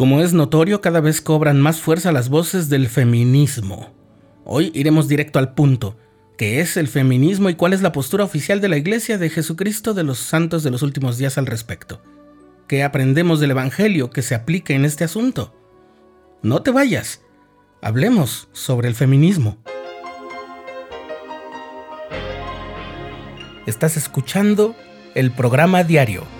Como es notorio, cada vez cobran más fuerza las voces del feminismo. Hoy iremos directo al punto. ¿Qué es el feminismo y cuál es la postura oficial de la Iglesia de Jesucristo de los Santos de los últimos días al respecto? ¿Qué aprendemos del Evangelio que se aplique en este asunto? No te vayas. Hablemos sobre el feminismo. Estás escuchando el programa diario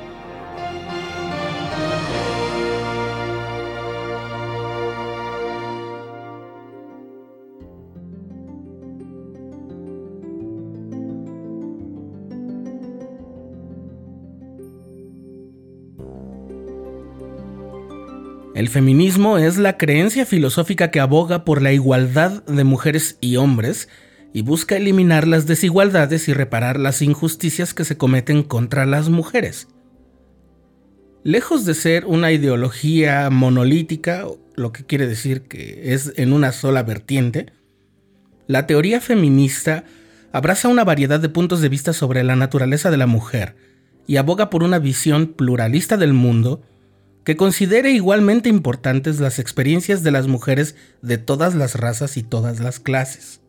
El feminismo es la creencia filosófica que aboga por la igualdad de mujeres y hombres y busca eliminar las desigualdades y reparar las injusticias que se cometen contra las mujeres. Lejos de ser una ideología monolítica, lo que quiere decir que es en una sola vertiente, la teoría feminista abraza una variedad de puntos de vista sobre la naturaleza de la mujer y aboga por una visión pluralista del mundo que considere igualmente importantes las experiencias de las mujeres de todas las razas y todas las clases.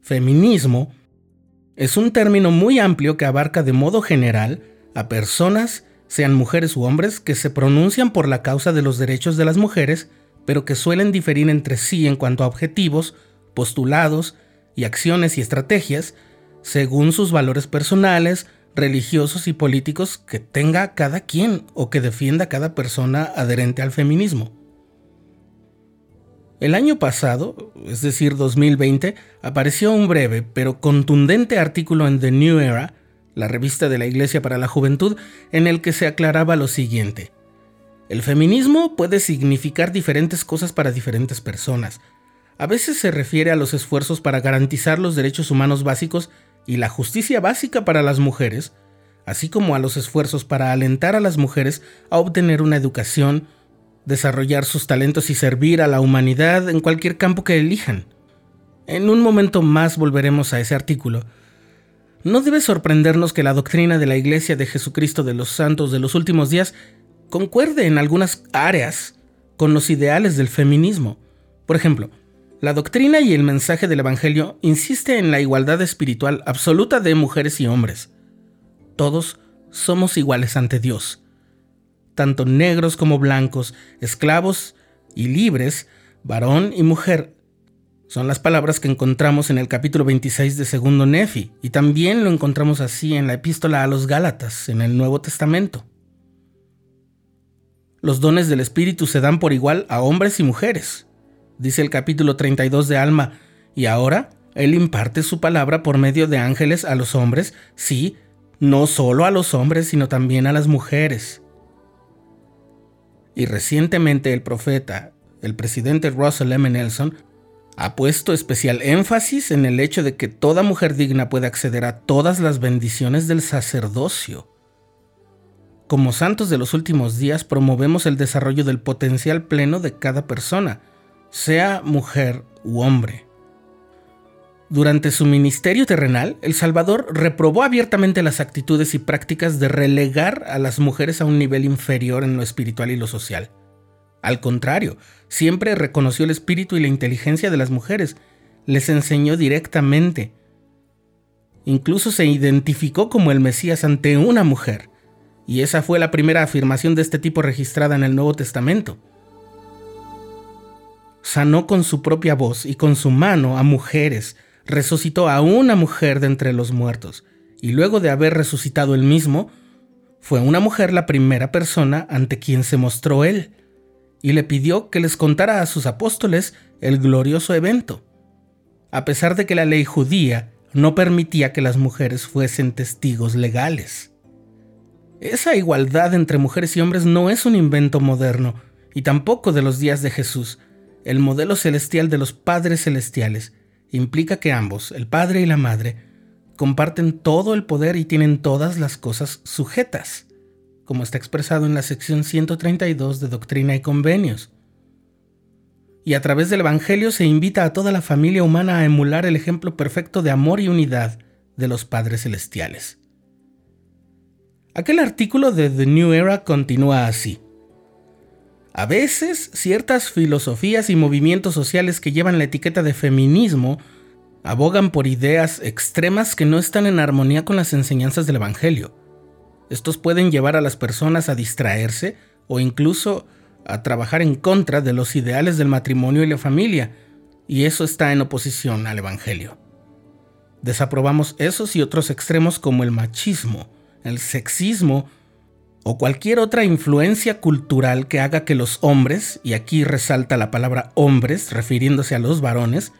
Feminismo es un término muy amplio que abarca de modo general a personas, sean mujeres u hombres, que se pronuncian por la causa de los derechos de las mujeres, pero que suelen diferir entre sí en cuanto a objetivos, postulados y acciones y estrategias, según sus valores personales, religiosos y políticos que tenga cada quien o que defienda cada persona adherente al feminismo. El año pasado, es decir, 2020, apareció un breve pero contundente artículo en The New Era, la revista de la Iglesia para la Juventud, en el que se aclaraba lo siguiente. El feminismo puede significar diferentes cosas para diferentes personas. A veces se refiere a los esfuerzos para garantizar los derechos humanos básicos y la justicia básica para las mujeres, así como a los esfuerzos para alentar a las mujeres a obtener una educación, desarrollar sus talentos y servir a la humanidad en cualquier campo que elijan. En un momento más volveremos a ese artículo. No debe sorprendernos que la doctrina de la Iglesia de Jesucristo de los Santos de los últimos días concuerde en algunas áreas con los ideales del feminismo. Por ejemplo, la doctrina y el mensaje del Evangelio insiste en la igualdad espiritual absoluta de mujeres y hombres. Todos somos iguales ante Dios, tanto negros como blancos, esclavos y libres, varón y mujer. Son las palabras que encontramos en el capítulo 26 de Segundo Nefi, y también lo encontramos así en la epístola a los Gálatas, en el Nuevo Testamento. Los dones del Espíritu se dan por igual a hombres y mujeres dice el capítulo 32 de Alma, y ahora Él imparte su palabra por medio de ángeles a los hombres, sí, no solo a los hombres, sino también a las mujeres. Y recientemente el profeta, el presidente Russell M. Nelson, ha puesto especial énfasis en el hecho de que toda mujer digna puede acceder a todas las bendiciones del sacerdocio. Como santos de los últimos días promovemos el desarrollo del potencial pleno de cada persona, sea mujer u hombre. Durante su ministerio terrenal, El Salvador reprobó abiertamente las actitudes y prácticas de relegar a las mujeres a un nivel inferior en lo espiritual y lo social. Al contrario, siempre reconoció el espíritu y la inteligencia de las mujeres, les enseñó directamente. Incluso se identificó como el Mesías ante una mujer, y esa fue la primera afirmación de este tipo registrada en el Nuevo Testamento sanó con su propia voz y con su mano a mujeres, resucitó a una mujer de entre los muertos, y luego de haber resucitado él mismo, fue una mujer la primera persona ante quien se mostró él, y le pidió que les contara a sus apóstoles el glorioso evento, a pesar de que la ley judía no permitía que las mujeres fuesen testigos legales. Esa igualdad entre mujeres y hombres no es un invento moderno, y tampoco de los días de Jesús, el modelo celestial de los padres celestiales implica que ambos, el padre y la madre, comparten todo el poder y tienen todas las cosas sujetas, como está expresado en la sección 132 de Doctrina y Convenios. y a través del Evangelio se invita a toda la familia humana a emular el ejemplo perfecto de amor y unidad de los padres celestiales. Aquel artículo de The New Era continúa así. A veces, ciertas filosofías y movimientos sociales que llevan la etiqueta de feminismo abogan por ideas extremas que no están en armonía con las enseñanzas del Evangelio. Estos pueden llevar a las personas a distraerse o incluso a trabajar en contra de los ideales del matrimonio y la familia, y eso está en oposición al Evangelio. Desaprobamos esos y otros extremos como el machismo, el sexismo o cualquier otra influencia cultural que haga que los hombres, y aquí resalta la palabra hombres refiriéndose a los varones,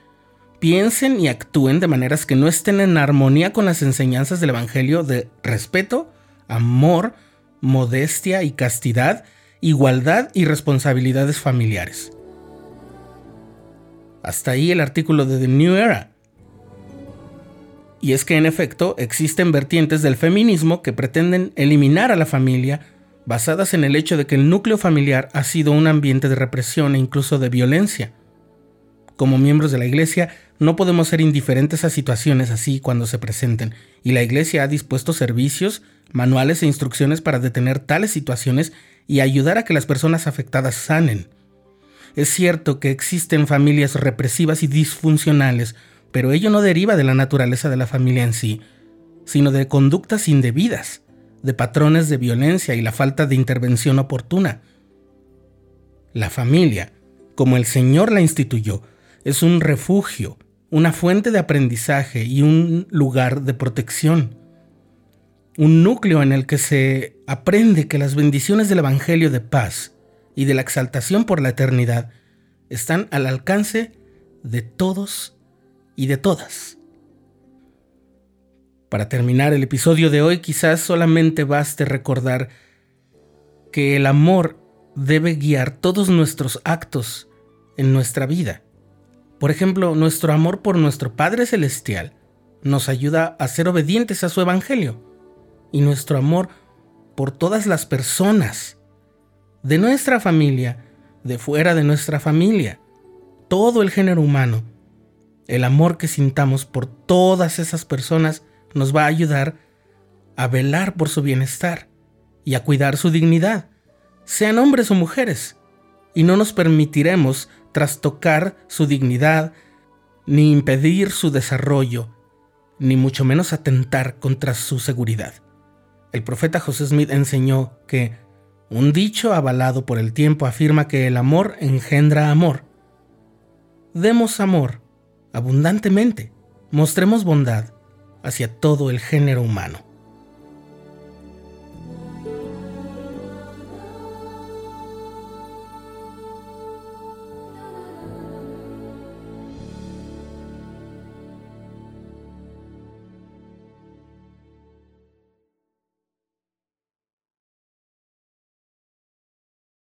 piensen y actúen de maneras que no estén en armonía con las enseñanzas del Evangelio de respeto, amor, modestia y castidad, igualdad y responsabilidades familiares. Hasta ahí el artículo de The New Era. Y es que en efecto existen vertientes del feminismo que pretenden eliminar a la familia basadas en el hecho de que el núcleo familiar ha sido un ambiente de represión e incluso de violencia. Como miembros de la Iglesia no podemos ser indiferentes a situaciones así cuando se presenten, y la Iglesia ha dispuesto servicios, manuales e instrucciones para detener tales situaciones y ayudar a que las personas afectadas sanen. Es cierto que existen familias represivas y disfuncionales, pero ello no deriva de la naturaleza de la familia en sí, sino de conductas indebidas, de patrones de violencia y la falta de intervención oportuna. La familia, como el Señor la instituyó, es un refugio, una fuente de aprendizaje y un lugar de protección. Un núcleo en el que se aprende que las bendiciones del Evangelio de paz y de la exaltación por la eternidad están al alcance de todos y de todas. Para terminar el episodio de hoy quizás solamente baste recordar que el amor debe guiar todos nuestros actos en nuestra vida por ejemplo, nuestro amor por nuestro Padre Celestial nos ayuda a ser obedientes a su Evangelio. Y nuestro amor por todas las personas de nuestra familia, de fuera de nuestra familia, todo el género humano, el amor que sintamos por todas esas personas nos va a ayudar a velar por su bienestar y a cuidar su dignidad, sean hombres o mujeres, y no nos permitiremos trastocar su dignidad, ni impedir su desarrollo, ni mucho menos atentar contra su seguridad. El profeta José Smith enseñó que un dicho avalado por el tiempo afirma que el amor engendra amor. Demos amor abundantemente, mostremos bondad hacia todo el género humano.